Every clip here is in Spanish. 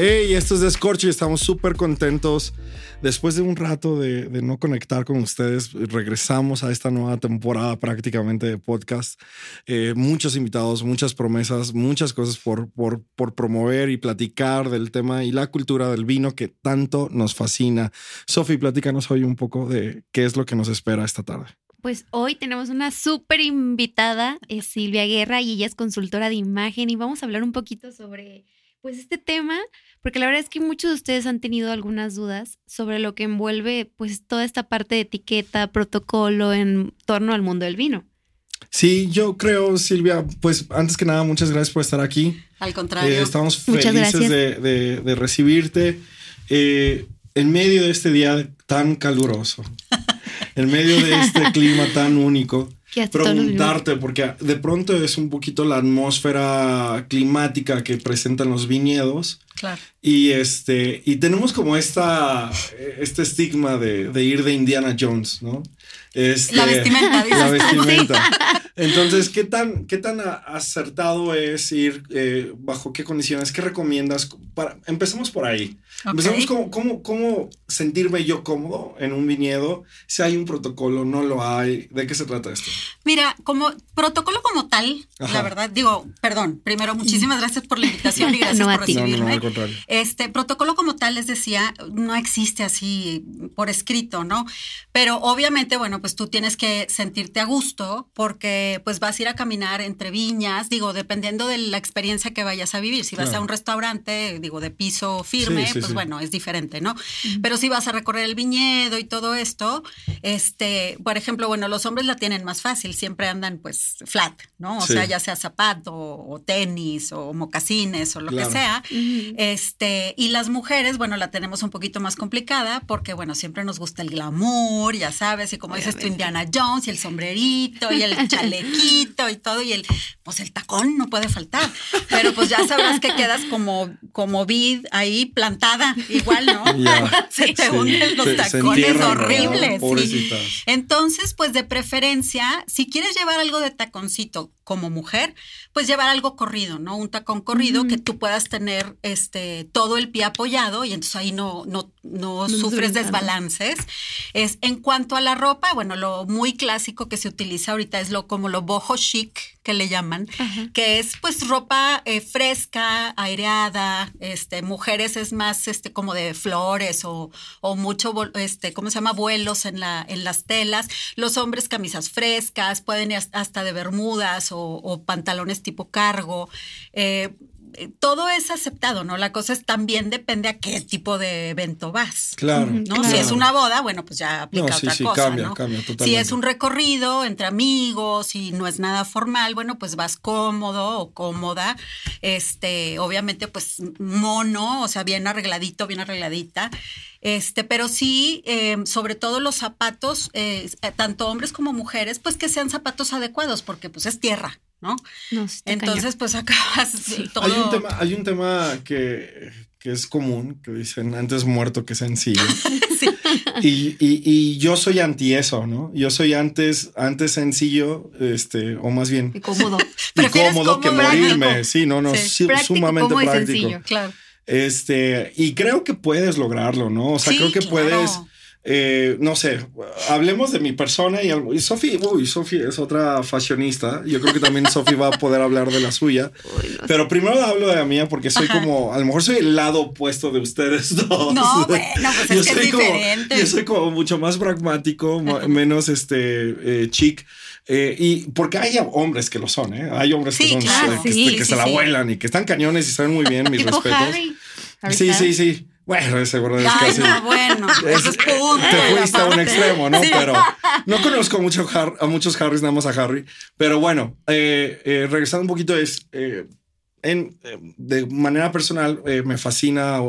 Hey, esto es Descorche y estamos súper contentos. Después de un rato de, no conectar con ustedes, regresamos a esta nueva temporada prácticamente de podcast. Eh, muchos invitados, muchas promesas, muchas cosas por promover y platicar del tema y la cultura del vino que tanto nos fascina. Sofi, platícanos hoy un poco de qué es lo que nos espera esta tarde. Pues hoy tenemos una súper invitada, es Silvia Guerra, y ella es consultora de imagen y vamos a hablar un poquito sobre pues este tema, porque la verdad es que muchos de ustedes han tenido algunas dudas sobre lo que envuelve pues toda esta parte de etiqueta, protocolo en torno al mundo del vino. Sí, yo creo, Silvia, pues antes que nada, muchas gracias por estar aquí. Al contrario. Eh, estamos Muchas felices de- de recibirte eh, en medio de este día tan caluroso, en medio de este clima tan único. Preguntarte, porque de pronto es un poquito la atmósfera climática que presentan los viñedos. Claro. Y este, y tenemos como esta, este estigma de, de ir de Indiana Jones, ¿no? Este, La vestimenta, dices La vestimenta. Entonces, ¿qué tan, qué tan acertado es ir? eh, ¿Bajo qué condiciones? ¿Qué recomiendas? Para, empecemos por ahí. Ok. Empecemos cómo, cómo, cómo sentirme yo cómodo en un viñedo. Si hay un protocolo, no lo hay. ¿De qué se trata esto? Mira, como protocolo como tal, Ajá. la verdad, digo, perdón, primero, muchísimas gracias por la invitación y gracias No, a por ti. No, no, recibirme. no, al contrario. Este protocolo como tal, les decía, no existe así por escrito, ¿no? Pero obviamente, bueno, pues tú tienes que sentirte a gusto porque pues vas a ir a caminar entre viñas, digo, dependiendo de la experiencia que vayas a vivir. Si vas Claro. a un restaurante, digo, de piso firme, Sí, sí, pues sí. bueno, es diferente, ¿no? Pero si vas a recorrer el viñedo y todo esto, este, por ejemplo, bueno, los hombres la tienen más fácil, siempre andan pues flat, ¿no? O Sí. sea, ya sea zapato o tenis o mocasines o lo Claro. que sea. Este, y las mujeres, bueno, la tenemos un poquito más complicada porque, bueno, siempre nos gusta el glamour, ya sabes, y como dices tú. Indiana Jones y el sombrerito y el chalequito y todo, y el, pues el tacón no puede faltar. Pero pues ya sabrás que quedas como, como vid ahí plantada, igual, ¿no? Ya. Se te Sí, hunden los se- tacones horribles. sí. Entonces, pues de preferencia, si quieres llevar algo de taconcito como mujer, pues llevar algo corrido, ¿no? Un tacón corrido que tú puedas tener este todo el pie apoyado y entonces ahí no, no, no, No sufres desbalances. Es en cuanto a la ropa, bueno, lo muy clásico que se utiliza ahorita es lo como lo boho chic que le llaman, Ajá. que es pues ropa eh, fresca, aireada, este, mujeres es más este como de flores o, o mucho este, ¿cómo se llama? vuelos en la, en las telas, los hombres camisas frescas, pueden ir hasta de bermudas o, o pantalones tipo cargo. eh, todo es aceptado, ¿no? La cosa es también depende a qué tipo de evento vas. Claro. ¿no? Claro. Si es una boda, bueno, pues ya aplica No, sí, otra sí, cosa, cambia, ¿no? cambia Si totalmente. es un recorrido entre amigos y no es nada formal, bueno, pues vas cómodo o cómoda, este, obviamente, pues mono, o sea, bien arregladito, bien arregladita. Este, pero sí, eh, sobre todo los zapatos, eh, tanto hombres como mujeres, pues que sean zapatos adecuados, porque pues es tierra, ¿no? Sí Entonces, pues acabas todo. Hay un tema, hay un tema que, que es común, que dicen antes muerto que sencillo. Sí. y, y- y yo soy anti eso, ¿no? Yo soy antes, antes sencillo, este, o más bien cañón. Cómodo. Prefieres incómodo que cómodo, morirme. Sí, no, no, Sí. sí, Práctico, sumamente cómodo y práctico. sencillo. Claro. Este, y creo que puedes lograrlo, ¿no? O sea, Sí, creo que claro. puedes, eh, no sé, hablemos de mi persona y, algo- y Sofi, uy, Sofi es otra fashionista. Yo creo que también Sofi va a poder hablar de la suya. Uy, no sé. Pero primero hablo de la mía porque soy Ajá. como, a lo mejor soy el lado opuesto de ustedes dos. No, bueno, pues es que es soy como- diferente. yo soy como mucho más pragmático, menos este eh, chic. eh, y porque hay hombres que lo son, ¿eh? Hay hombres que son claro. que, Sí, que sí, se la vuelan y que están cañones y saben muy bien mis respetos. Sí, sí, sí. Bueno, ese verdad es Ay, casi. no, bueno, Es- eso es punto. te fuiste a un extremo, ¿no? Sí. Pero no conozco mucho Har- a muchos Harrys, nada más a Harry. Pero bueno, eh, eh, regresando un poquito es, eh, en, de manera personal me fascina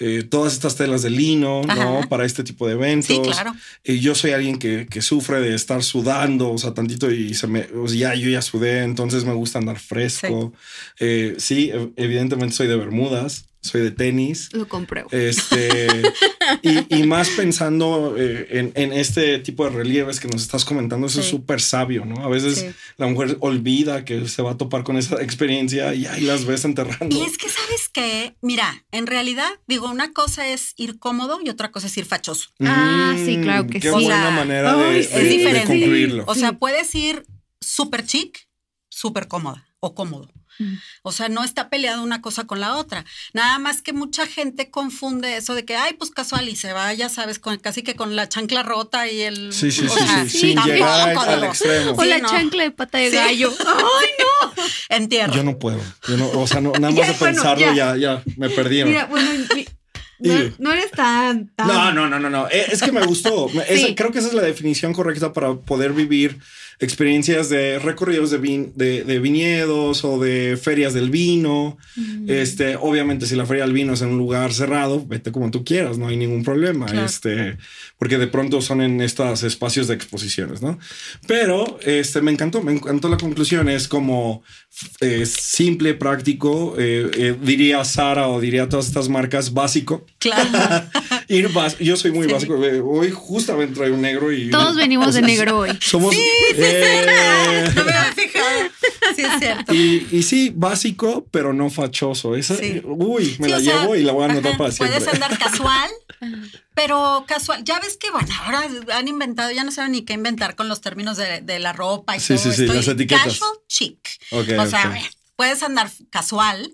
eh, eh, todas estas telas de lino, ¿no? Ajá. Para este tipo de eventos. Sí, claro. Y yo soy alguien que, que sufre de estar sudando, o sea, tantito y se me, o sea, ya yo ya sudé, entonces me gusta andar fresco. Eh, sí, ev- evidentemente soy de Bermudas, soy de tenis. Lo compruebo. Este, y, y más pensando eh, en, en este tipo de relieves que nos estás comentando, eso es Sí. súper sabio, ¿no? A veces Sí. la mujer olvida que se va a topar con esa experiencia y ahí las ves enterrando. Y es que, ¿sabes qué? Mira, en realidad, digo, una cosa es ir cómodo y otra cosa es ir fachoso. Ah, sí, Mm, claro que qué sí. buena O sea, manera de, ay, de- es de diferente. concluirlo. O sea, puedes ir súper chic, súper cómoda o cómodo. Mm. O sea, no está peleada una cosa con la otra. Nada más que mucha gente confunde eso de que, ay, pues casual y se va, ya sabes, con, casi que con la chancla rota y el. Sí, sí, o sí, sea, sí, sin tampoco, llegar al, al digo. extremo. O Sí, la no. chancla de pata de Sí. gallo. ¡Ay, no! En tierra. Yo no puedo. Yo no, o sea, no, nada más Ya, de bueno, pensarlo ya. ya, ya me perdí. Mira, bueno, no, no eres tan, tan- No, no, no, no, no. Eh, Es que me gustó. Esa- creo que esa es la definición correcta para poder vivir experiencias de recorridos de, vin- de, de viñedos o de ferias del vino. Mm. Este, obviamente, si la feria del vino es en un lugar cerrado, vete como tú quieras, no hay ningún problema. Claro. Este, porque de pronto son en estos espacios de exposiciones, ¿no? Pero este, me encantó, me encantó la conclusión. Es como eh, simple, práctico, eh, eh, diría Sara o diría todas estas marcas, básico. Claro. Ir yo soy muy Sí. básico. eh, Hoy justamente traigo un negro y. Todos venimos de negro hoy. Somos. eh, no me había fijado. Sí, es cierto. y, y sí, básico, pero no fachoso. Esa, Sí. Uy, me Sí, la o sea, llevo y la voy a anotar ajá, para siempre. Puedes andar casual, pero casual. Ya ves que, bueno, ahora han inventado, ya no saben ni qué inventar con los términos de, de la ropa y Sí, todo sí, sí, esto. las etiquetas. Casual chic. O sea, puedes andar casual,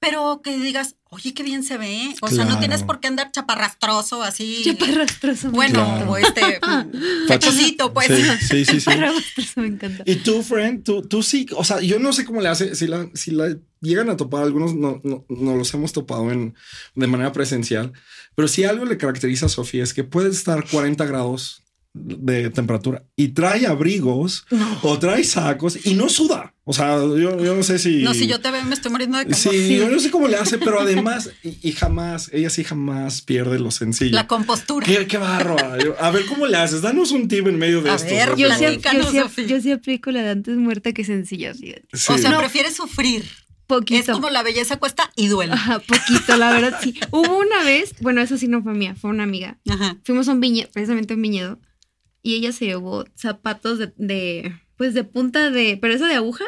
pero que digas, oye, qué bien se ve. O sea, Claro. no tienes por qué andar chaparrastroso así. Chaparrastroso. Bueno, encanta. o este fechosito, pues. Sí, sí, sí. sí. Chaparrastroso me encanta. Y tú, friend, tú, tú sí, o sea, yo no sé cómo le hace, si la, si la llegan a topar, algunos no, no, no los hemos topado en, de manera presencial, pero si algo le caracteriza a Sofía es que puede estar 40 grados de temperatura y trae abrigos o trae sacos y no suda. O sea, yo, yo no sé si... No, si yo te veo, me estoy muriendo de calor. Sí, yo no sé cómo le hace, pero además, y, y jamás, ella sí jamás pierde lo sencillo. La compostura. Qué, qué bárbara. Yo- A ver cómo le haces. Danos un tip en medio de esto. ver. Yo sí, yo, sí, yo sí aplico la de antes muerta que sencilla. Sí. O sea, No. prefieres sufrir. Poquito. Es como la belleza cuesta y duele. Ajá, poquito, la verdad sí. Hubo una vez, bueno, eso sí no fue mía, fue una amiga. Ajá. Fuimos a un viñedo, precisamente a un viñedo, y ella se llevó zapatos de, de pues de punta de, pero eso de aguja.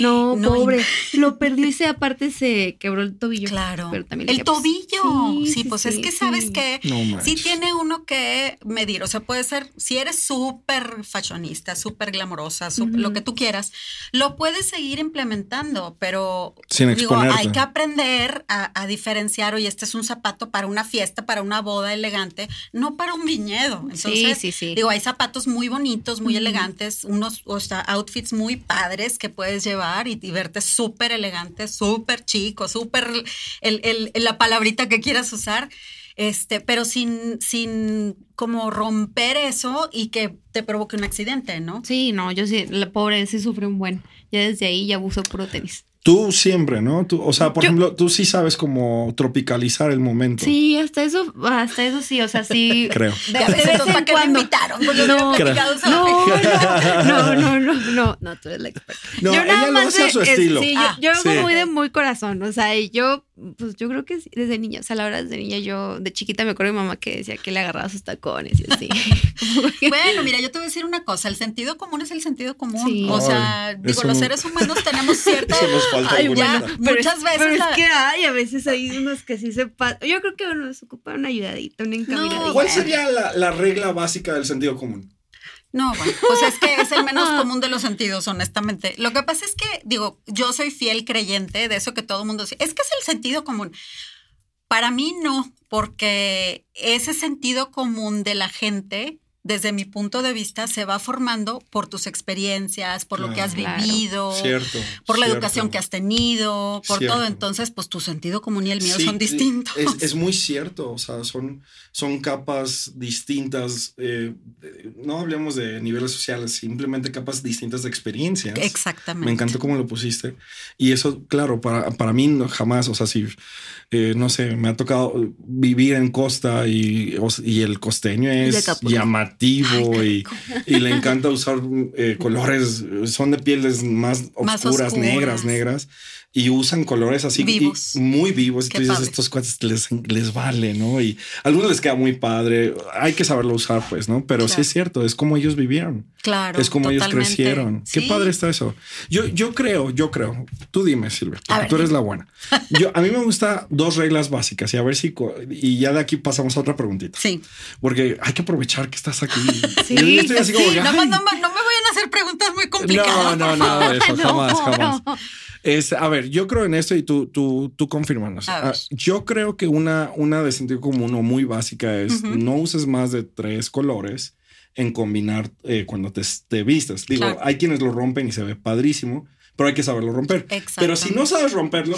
No, No, pobre. Lo perdió y se aparte se quebró el tobillo. Claro. Pero también el pues, tobillo. Sí, sí, pues sí, es que sí. sabes que No sí tiene uno que medir. O sea, puede ser, si eres súper fashionista, súper glamorosa, lo que tú quieras, lo puedes seguir implementando, pero Sin digo, exponerte. hay que aprender a, a diferenciar, oye, este es un zapato para una fiesta, para una boda elegante, no para un viñedo. Entonces, sí, sí. Digo, hay zapatos muy bonitos, muy elegantes, unos o sea, outfits muy padres que puedes llevar y, y verte súper elegante, súper chico, súper el, el- la palabrita que quieras usar. Este, pero sin, sin como romper eso y que te provoque un accidente, ¿no? Sí, no, yo sí, la pobre sí sufre un buen. Ya desde ahí ya uso puro tenis. Tú siempre, ¿no? Tú, o sea, por Yo- ejemplo, tú sí sabes cómo tropicalizar el momento. Sí, hasta eso, hasta eso sí, o sea, sí. Creo. De, de vez entonces, ¿para en qué me cuando. invitaron? Yo No, No, no, no, no, no, no, tú eres la experta. No, yo ella lo hace a de- su es- estilo. sí, yo- Ah, yo, sí. muy de muy corazón, o sea, y yo, pues yo creo que sí, desde niña, o sea, la verdad, desde niña, yo de chiquita me acuerdo de mi mamá que decía que le agarraba sus tacones y así. Bueno, mira, yo te voy a decir una cosa, el sentido común es el sentido común. Sí. O sea, Ay, digo, los seres humanos tenemos cierto... Eso nos falta Ay, bueno, muchas es- veces Pero la- es que hay, a veces hay unos que sí se pasan. Yo creo que nos ocupa una ayudadita, una encaminadita. ¿Cuál sería la, la regla básica del sentido común? No, bueno, pues es que es el menos común de los sentidos, honestamente. Lo que pasa es que, digo, yo soy fiel creyente de eso que todo el mundo dice. Es que es el sentido común. Para mí no, porque ese sentido común de la gente desde mi punto de vista, se va formando por tus experiencias, por lo que has Claro. vivido, Cierto. por la cierto. educación que has tenido, por Cierto. todo. Entonces, pues tu sentido común y el mío Sí, son distintos. Es, es muy cierto, o sea, son, son capas distintas, eh, no hablemos de niveles sociales, simplemente capas distintas de experiencias. Exactamente. Me encantó cómo lo pusiste. Y eso, claro, para, para mí no, jamás, o sea, si, eh, no sé, me ha tocado vivir en costa y, y el costeño es Acapulco. Llamativo y, y le encanta usar eh, colores, son de pieles más oscuras. negras, negras, y usan colores así Vivos. muy vivos. Y Qué tú dices, padre. estos cuates les, les vale, ¿no? Y a algunos les queda muy padre, hay que saberlo usar, pues, ¿no? Pero sí Claro. es cierto, es como ellos vivieron. Claro. Es como ellos crecieron. Qué Sí. padre está eso. Yo, yo creo, yo creo. Tú dime, Silvia, porque tú eres la buena. Yo, a mí me gusta dos reglas básicas y a ver si, y ya de aquí pasamos a otra preguntita. Sí. Porque hay que aprovechar que estás aquí. Sí, Yo estoy así Sí, no, me- no me vayan a hacer preguntas muy complicadas. No, no, de eso, No, jamás, jamás. Es, a ver, yo creo en esto y tú, tú, tú confirmanos. Ah, Yo creo que una, una de sentido común o muy básica es no uses más de tres colores en combinar eh, cuando te, te vistes. Digo, Claro. hay quienes lo rompen y se ve padrísimo, pero hay que saberlo romper. Pero si no sabes romperlo,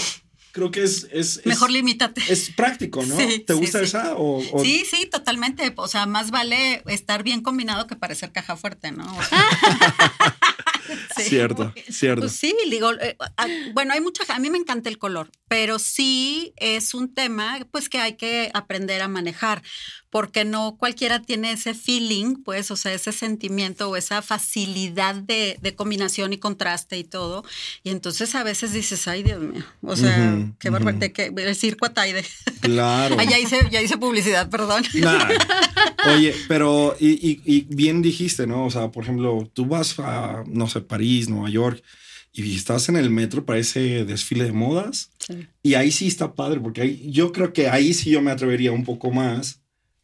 creo que es, es, es- Mejor limítate. es práctico, ¿no? Sí, ¿Te gusta sí. esa? O, o- Sí, sí, totalmente. O sea, más vale estar bien combinado que parecer caja fuerte, ¿no? O sea, sí. Cierto, cierto. Pues sí, digo, eh, ah, bueno, hay mucha, a mí me encanta el color, pero sí es un tema pues que hay que aprender a manejar, porque no cualquiera tiene ese feeling, pues, o sea, ese sentimiento o esa facilidad de, de combinación y contraste y todo. Y entonces a veces dices, ay, Dios mío, o sea, Ujú, qué barbaridad, de que el circo Ataide. Claro. Ah, ya hice, ya hice publicidad, perdón. Nah. Oye, pero y, y- y bien dijiste, ¿no? O sea, por ejemplo, tú vas a, no sé, París, Nueva York, y estás en el metro para ese desfile de modas, Sí. y ahí sí está padre, porque ahí, yo creo que ahí sí yo me atrevería un poco más.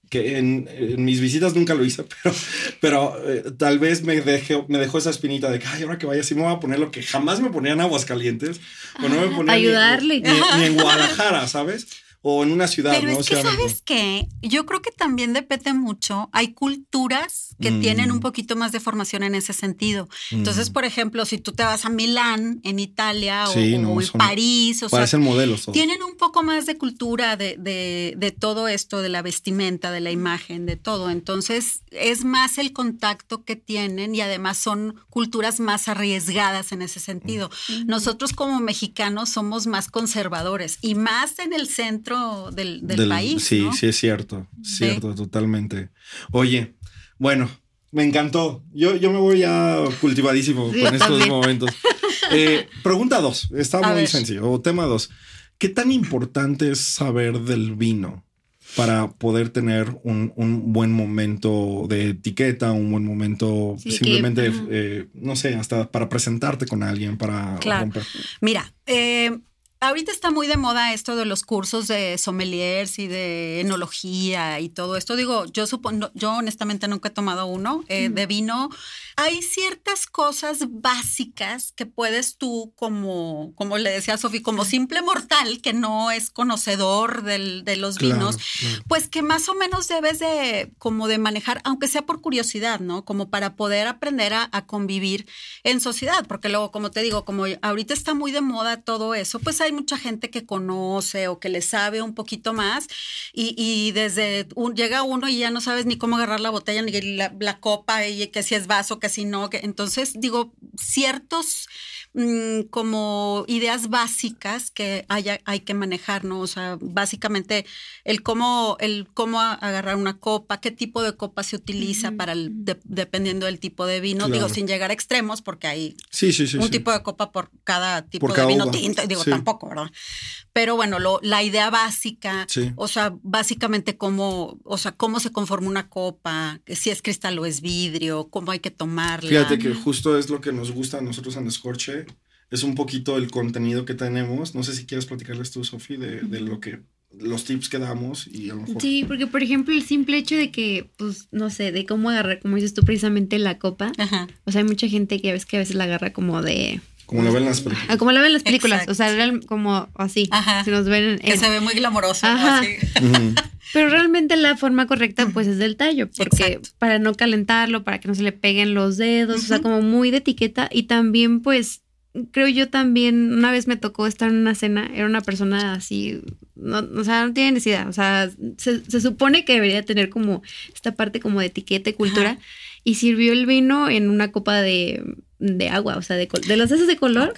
Que en, en mis visitas nunca lo hice, pero, pero eh, tal vez me, dejé, me dejó esa espinita de que, ay, ahora que vaya, sí me voy a poner lo que jamás me ponía en aguas calientes, o no me ponía ni- Ayudarle. Ni, ni en Guadalajara, ¿sabes? O en una ciudad, Pero ¿no? es que. ¿sabes qué? Yo creo que también depende mucho. Hay culturas que Mm. tienen un poquito más de formación en ese sentido. Entonces, Mm. por ejemplo, si tú te vas a Milán, en Italia, o- Sí, o, no, en París, o sea, modelos. todos. tienen un poco más de cultura de, de- de todo esto, de la vestimenta, de la imagen, de todo. Entonces, es más el contacto que tienen y además son culturas más arriesgadas en ese sentido. Nosotros como mexicanos somos más conservadores y más en el centro del, del Del- país. Sí, ¿no? sí es cierto, cierto, totalmente. Oye, bueno, me encantó. Yo, yo me voy ya cultivadísimo Sí, con estos también. momentos. Eh, pregunta dos, está A muy ver. sencillo. O tema dos. ¿Qué tan importante es saber del vino para poder tener un, un buen momento de etiqueta, un buen momento Sí, que- simplemente, ajá. eh, no sé, hasta para presentarte con alguien, para Claro. romper? Mira, eh, ahorita está muy de moda esto de los cursos de sommeliers y de enología y todo esto. Digo, yo supongo, yo honestamente nunca he tomado uno eh, de vino. Hay ciertas cosas básicas que puedes tú, como, como le decía Sofi, como simple mortal que no es conocedor del- de los Claro, vinos, claro. pues que más o menos debes de como de manejar, aunque sea por curiosidad, ¿no? Como para poder aprender a, a convivir en sociedad, porque luego, como te digo, como ahorita está muy de moda todo eso, pues hay mucha gente que conoce o que le sabe un poquito más y, y desde un- llega uno y ya no sabes ni cómo agarrar la botella ni la, la copa y que si es vaso, que si no, que entonces digo, ciertos mm, como ideas básicas que haya, hay que manejar, ¿no? O sea, básicamente el cómo, el cómo agarrar una copa, qué tipo de copa se utiliza para el, de- dependiendo del tipo de vino, Claro. digo, sin llegar a extremos, porque hay Sí, sí, sí. un tipo de copa por cada tipo Por de cada vino uva. tinto, digo, Sí. Tampoco, ¿verdad? Pero bueno, lo, la idea básica, Sí. o sea, básicamente cómo, o sea, cómo se conforma una copa, si es cristal o es vidrio, cómo hay que tomarla. Fíjate que justo es lo que nos gusta a nosotros en Scorche. Es un poquito el contenido que tenemos. No sé si quieres platicarles tú, Sofi, de, de lo que los tips que damos y a lo mejor. Sí, porque por ejemplo el simple hecho de que, pues, no sé, de cómo agarrar, como dices tú precisamente la copa. Ajá. O sea, hay mucha gente que ves que a veces la agarra como de... Como lo ven en las películas. Ah, como la ven en las películas. Exacto. O sea, real- como así. Ajá. Si nos ven en... Que se ve muy glamoroso. Ajá. Así. Pero realmente la forma correcta pues es del tallo, porque Exacto. para no calentarlo, para que no se le peguen los dedos, o sea, como muy de etiqueta y también pues creo yo también, una vez me tocó estar en una cena, era una persona así, no, o sea, no tiene necesidad, o sea, se, se supone que debería tener como esta parte como de etiqueta y cultura Ajá. y sirvió el vino en una copa de, de agua, o sea, de, col- de los esos de color.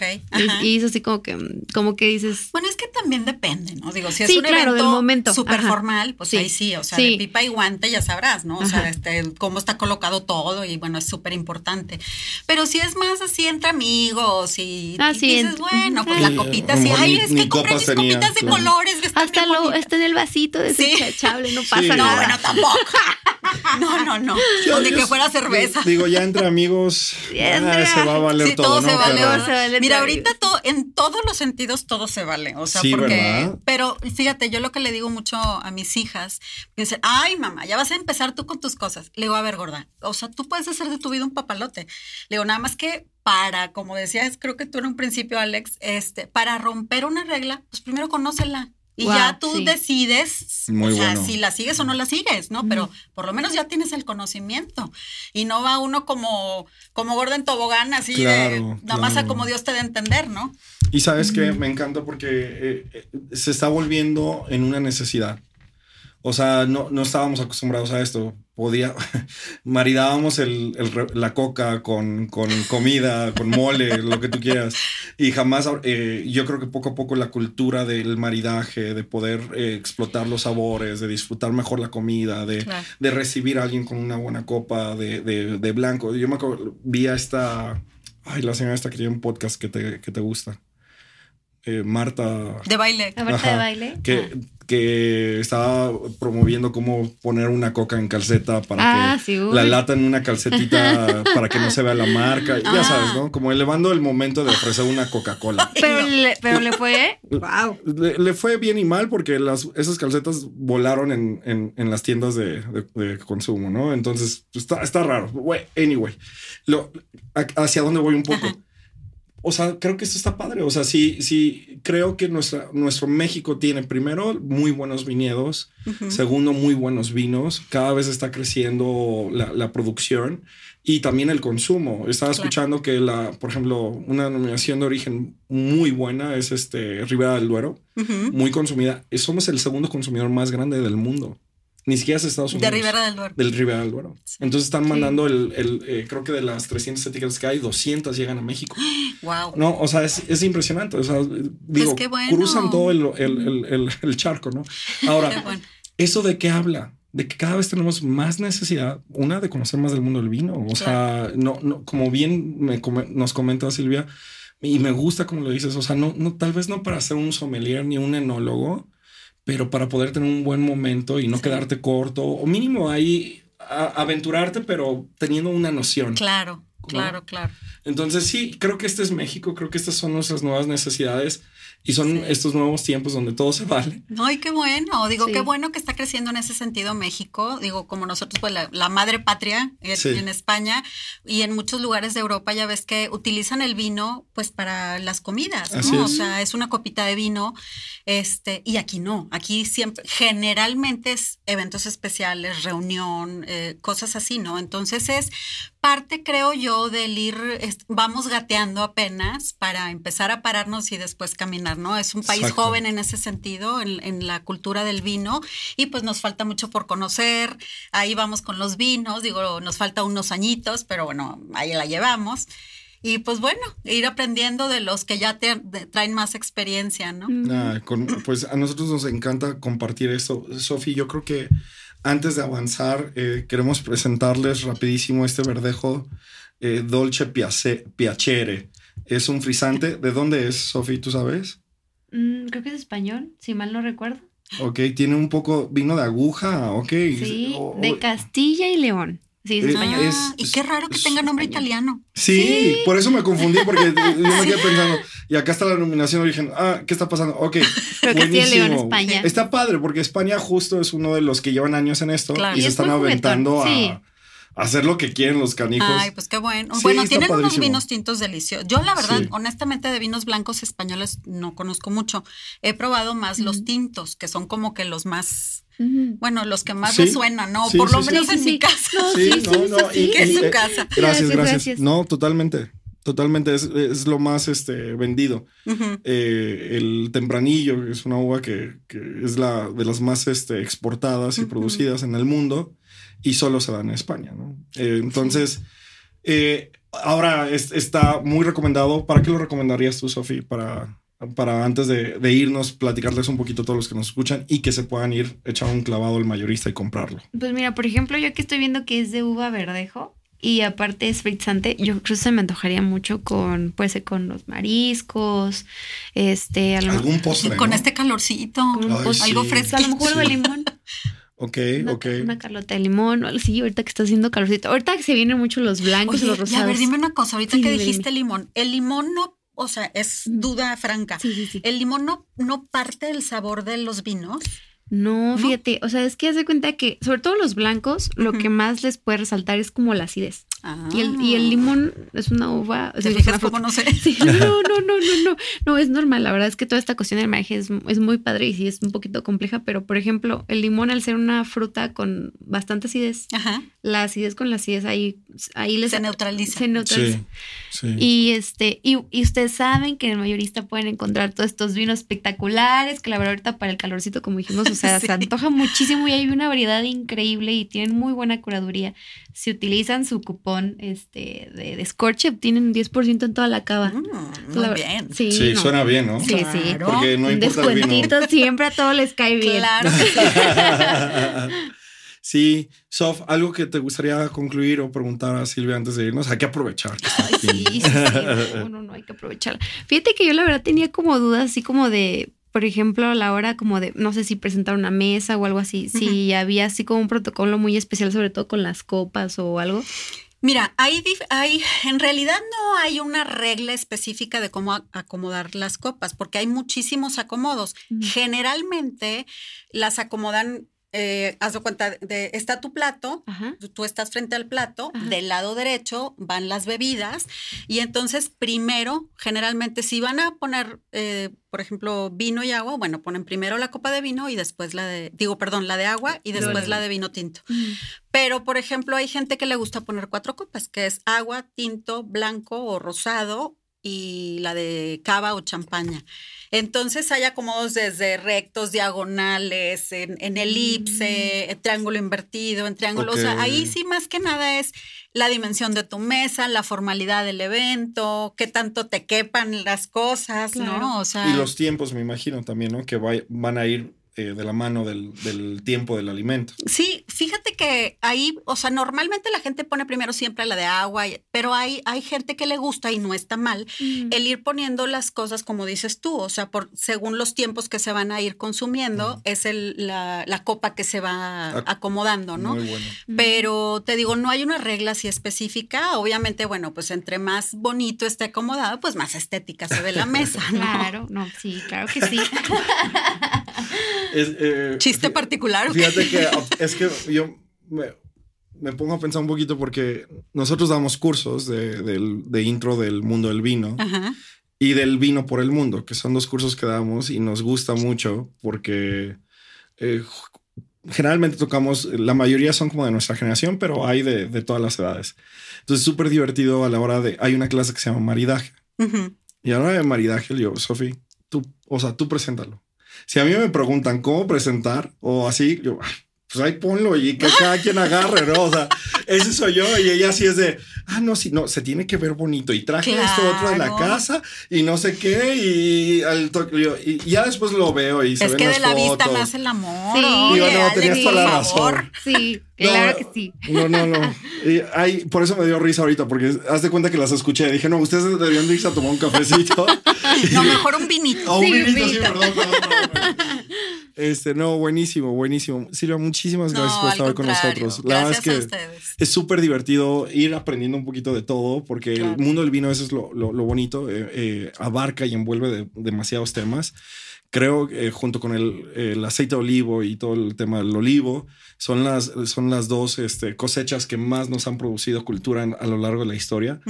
Y, y hizo así como que, como que dices, Bueno, es que también depende, ¿no? Digo, si es Sí, un claro, del evento momento. súper Ajá. formal, pues Sí. ahí sí, o sea, Sí. de pipa y guante ya sabrás, ¿no? O sea, este, cómo está colocado todo y bueno, es súper importante. Pero si es más así entre amigos y, Ah, y sí, dices, ent- bueno, pues Sí, la copita mejor ay, es que compré mis tenía, copitas de claro. colores que están hasta lo está en el vasito Sí. desechable, no pasa Sí. No, nada. bueno, tampoco. No, no, no. Yo- O de yo- que fuera cerveza. Digo, ya entre amigos entre- se va a valer Sí, todo, todo ¿no? se vale. Pero- ¿verdad? se vale Mira, ahorita todo, en todos los sentidos todo se vale. O sea, Sí, porque. ¿verdad? Pero fíjate, yo lo que le digo mucho a mis hijas, ay, mamá, ya vas a empezar tú con tus cosas. Le digo, a ver, gorda, o sea, tú puedes hacer de tu vida un papalote. Le digo, nada más que para, como decías, creo que tú en un principio, Alex, este, para romper una regla, pues primero conócela. Y Wow, ya tú sí. decides, Muy o sea, bueno. si la sigues o no la sigues, ¿no? Pero por lo menos ya tienes el conocimiento. Y no va uno como, como gorda en tobogán, así de Claro, nada más a como Dios te dé a entender, ¿no? Y sabes que me encanta porque eh, eh, se está volviendo en una necesidad. O sea, no, no estábamos acostumbrados a esto. Podía, maridábamos el, el la coca con, con comida, con mole, lo que tú quieras. Y jamás, eh, yo creo que poco a poco la cultura del maridaje, de poder eh, explotar los sabores, de disfrutar mejor la comida, de, de recibir a alguien con una buena copa de, de, de blanco. Yo me acuerdo, vi a esta, ay, la señora esta que tiene un podcast que te, que te gusta. Eh, Marta. De baile. Marta de baile. Que, que estaba promoviendo cómo poner una coca en calceta para Ah, que sí, la lata en una calcetita para que no se vea la marca. Ya Ah. sabes, ¿no? Como elevando el momento de ofrecer una Coca-Cola. Pero, No. le, pero le fue. wow. Le, le fue bien y mal porque las, esas calcetas volaron en, en- en las tiendas de, de- de consumo, ¿no? Entonces está, está raro. Anyway, lo, hacia dónde voy un poco. Ajá. O sea, creo que esto está padre. O sea, sí, sí, creo que nuestra, nuestro México tiene primero muy buenos viñedos, segundo muy buenos vinos, cada vez está creciendo la, la producción y también el consumo. Estaba Claro. escuchando que la, por ejemplo, una denominación de origen muy buena es este Ribera del Duero, muy consumida. Somos el segundo consumidor más grande del mundo. Ni siquiera es Estados De Unidos. Ribera del Duero. Del Ribera del Duero. Sí. Entonces están Sí. mandando el, el, eh, creo que de las 300 etiquetas que hay, 200 llegan a México. Wow. No, o sea, es, es impresionante. O sea, digo, qué bueno. cruzan todo el, el- el- charco, ¿no? Ahora, bueno. ¿eso de qué habla? De que cada vez tenemos más necesidad, una, de conocer más del mundo del vino. O sea, no, no, como bien me come- nos comenta Silvia, y me gusta como lo dices, o sea, no, no, tal vez no para ser un sommelier ni un enólogo, pero para poder tener un buen momento y no Sí. quedarte corto, o mínimo ahí a- aventurarte, pero teniendo una noción. Claro, claro, claro. Entonces sí, creo que este es México, creo que estas son nuestras nuevas necesidades y son Sí. estos nuevos tiempos donde todo se vale. No, y qué bueno, digo, Sí. qué bueno que está creciendo en ese sentido México, digo, como nosotros, pues la, la madre patria en, Sí. en España y en muchos lugares de Europa ya ves que utilizan el vino pues para las comidas, Así ¿no? O sea, es una copita de vino, este, y aquí no, aquí siempre, generalmente es eventos especiales, reunión, eh, cosas así, ¿no? Entonces es parte, creo yo, del ir, es- vamos gateando apenas para empezar a pararnos y después caminar, ¿no? Es un país Exacto. joven en ese sentido, en, en la cultura del vino, y pues nos falta mucho por conocer. Ahí vamos con los vinos, digo, nos falta unos añitos, pero bueno, ahí la llevamos. Y pues bueno, ir aprendiendo de los que ya te, de- traen más experiencia, ¿no? Ah, con- pues a nosotros nos encanta compartir esto. Sofi, yo creo que antes de avanzar, eh, queremos presentarles rapidísimo este verdejo eh, Dolce Piace- Piacere. Es un frisante. ¿De dónde es, Sofi? ¿Tú sabes? Mm, creo que es español, si mal no recuerdo. Ok, tiene un poco vino de aguja, ok. Sí, de Castilla y León. Sí, es Eh, español. es- Ah, y qué raro que es tenga nombre español. italiano. Sí, Sí. por eso me confundí, porque yo me quedé pensando, y acá está la nominación de origen. Ah, ¿qué está pasando? Ok. Pero Castilla y León. España. Está padre, porque España justo es uno de los que llevan años en esto Claro. y, Y se es están aventando sí. Hacer lo que quieren los canijos. Ay, pues qué bueno. Sí, bueno, tienen unos vinos tintos deliciosos. Yo, la verdad, Sí. honestamente, de vinos blancos españoles no conozco mucho. He probado más los tintos, que son como que los más, bueno, los que más Sí. resuenan, ¿no? Sí, Por lo sí, menos Sí, en sí, mi casa. No, Sí, sí, no, sí, no, sí. y- Que es y- su casa. Gracias. gracias. No, totalmente. Totalmente. Es, es lo más este, vendido. Eh, el tempranillo, que es una uva que, que es la de las más este, exportadas y producidas en el mundo y solo se da en España. ¿no? Eh, entonces, eh, ahora es- está muy recomendado. ¿Para qué lo recomendarías tú, Sofi? Para, para antes de, de irnos, platicarles un poquito a todos los que nos escuchan y que se puedan ir, echar un clavado al mayorista y comprarlo. Pues mira, por ejemplo, yo aquí estoy viendo que es de uva verdejo y aparte es fritzante. Yo creo que se me antojaría mucho con, puede ser con los mariscos, este, a lo mejor Algún postre. Con ¿no? este calorcito. con Ay, postre. Algo sí. fresco. A lo mejor de Sí. limón. Ok, Una, ok. una carlota de limón o algo así, ahorita que está haciendo calorcito. Ahorita que se vienen mucho los blancos Oye, y los y a rosados. ver, dime una cosa. Ahorita Sí, que dime, dijiste limón, el limón no, o sea, es duda franca. Sí, sí, sí. ¿El limón no, no parte el sabor de los vinos? No, ¿No? fíjate, o sea, es que haz de cuenta que, sobre todo los blancos, lo que más les puede resaltar es como la acidez. Ah. Y, el, y el limón es una uva. o ¿Te sea, es fijas una cómo fruta. no sé? Sí, no, no, no, no, no, no, es normal. La verdad es que toda esta cuestión del mariaje es, es muy padre y sí es un poquito compleja, pero por ejemplo, el limón al ser una fruta con bastante acidez, Ajá. La acidez con la acidez ahí, ahí les Se neutraliza. se neutraliza. Sí, sí. Y este, y, y ustedes saben que en el mayorista pueden encontrar todos estos vinos espectaculares, que la verdad ahorita para el calorcito, como dijimos, o sea, Sí. se antoja muchísimo y hay una variedad increíble y tienen muy buena curaduría. Si utilizan su cupón este de, de Scorche, obtienen un 10% en toda la cava. Mm, La muy bien. Sí, Sí, no. suena bien, ¿no? Sí, sí. Claro. Porque no un importa el vino. descuentito siempre a todos les cae bien. Claro. sí, Sof, algo que te gustaría concluir o preguntar a Silvia antes de irnos. Hay que aprovechar. Ay, sí, sí, sí. No, no, no, hay que aprovecharla. Fíjate que yo la verdad tenía como dudas, así como de, por ejemplo, a la hora como de, no sé si presentar una mesa o algo así, si había así como un protocolo muy especial, sobre todo con las copas o algo. Mira, hay, hay, en realidad no hay una regla específica de cómo acomodar las copas, porque hay muchísimos acomodos. Generalmente las acomodan, eh, haz de cuenta, de, está tu plato, Ajá. tú- estás frente al plato, Ajá. del lado derecho van las bebidas y entonces primero, generalmente si van a poner, eh, por ejemplo, vino y agua, bueno, ponen primero la copa de vino y después la de, digo, perdón, la de agua y después la- la de vino tinto. Mm. Pero, por ejemplo, hay gente que le gusta poner cuatro copas, que es agua, tinto, blanco o rosado y la de cava o champaña. Entonces hay acomodos desde rectos, diagonales, en, en elipse, en triángulo invertido, en triángulo. O sea, ahí sí más que nada es la dimensión de tu mesa, la formalidad del evento, qué tanto te quepan las cosas, Claro. ¿no? O sea, Y los tiempos, me imagino también, ¿no? Que van a ir eh, de la mano del, del tiempo del alimento. Sí, fíjate que ahí, o sea, normalmente la gente pone primero siempre la de agua, pero hay, hay gente que le gusta y no está mal Mm. el ir poniendo las cosas como dices tú, o sea, por según los tiempos que se van a ir consumiendo, es el, la, la copa que se va Ac- acomodando, ¿no? Muy bueno. Mm. Pero te digo, no hay una regla así específica. Obviamente, bueno, pues entre más bonito esté acomodado, pues más estética se ve la mesa, ¿no? Claro, no, sí, claro que sí. Es, eh, Chiste particular. Fíjate que ah, es que yo me, me pongo a pensar un poquito porque nosotros damos cursos de, intro del mundo del vino Ajá. y del vino por el mundo, que son dos cursos que damos y nos gusta mucho porque eh, generalmente tocamos, la mayoría son como de nuestra generación, pero hay de, de todas las edades. Entonces, súper divertido a la hora de, hay una clase que se llama maridaje. Ujú. Y a la hora de maridaje, digo, Sofi, tú, o sea, tú preséntalo. Si a mí me preguntan cómo presentar o así, yo, "Ay, pues ahí ponlo y que cada quien agarre, ¿no? O sea, ese soy yo y ella sí es de, ah, no, sí, no, se tiene que ver bonito y traje esto otro de la Claro. casa y no sé qué y, al y ya después lo veo y se Es ven que las de la vista fotos. nace el amor. Sí. Digo, no, tenías toda la razón. Sí, No, claro que sí. No, no, no. Y hay, por eso me dio risa ahorita, porque haz de cuenta que las escuché. Dije, no, ustedes deberían de irse a tomar un cafecito. No, mejor un vinito. O un Sí, vinito, sí, vinito. perdón, perdón, perdón. Este, no, buenísimo, buenísimo. Silvia, muchísimas gracias por estar con nosotros. La verdad es que ustedes. es súper divertido ir aprendiendo un poquito de todo, porque Claro. el mundo del vino, eso es lo, lo- lo bonito, eh, eh, abarca y envuelve de- demasiados temas. Creo que junto con el, el aceite de olivo y todo el tema del olivo, son las, son las dos este, cosechas que más nos han producido cultura en- a lo largo de la historia.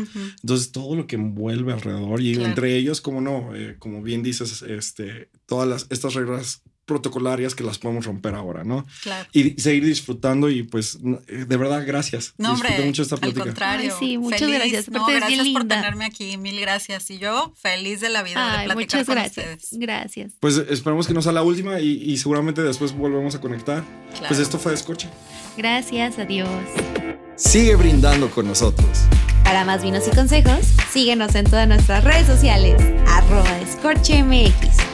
Entonces, todo lo que envuelve alrededor y Claro. entre ellos, como no, Eh, como bien dices, este, todas las, estas reglas protocolarias que las podemos romper ahora, ¿no? Claro. Y seguir disfrutando y pues, eh, de verdad, gracias. No, Disfruté hombre, mucho esta al plática. contrario. Ay, sí, muchas feliz. gracias. No, gracias por linda. tenerme aquí. Mil gracias. Y yo feliz de la vida de platicar muchas con gracias. ustedes. Gracias. Pues esperamos que no sea la última y, y seguramente después volvemos a conectar. Claro. Pues esto fue Descorche. Gracias, adiós. Sigue brindando con nosotros. Para más vinos y consejos, síguenos en todas nuestras redes sociales, arroba escorchemx.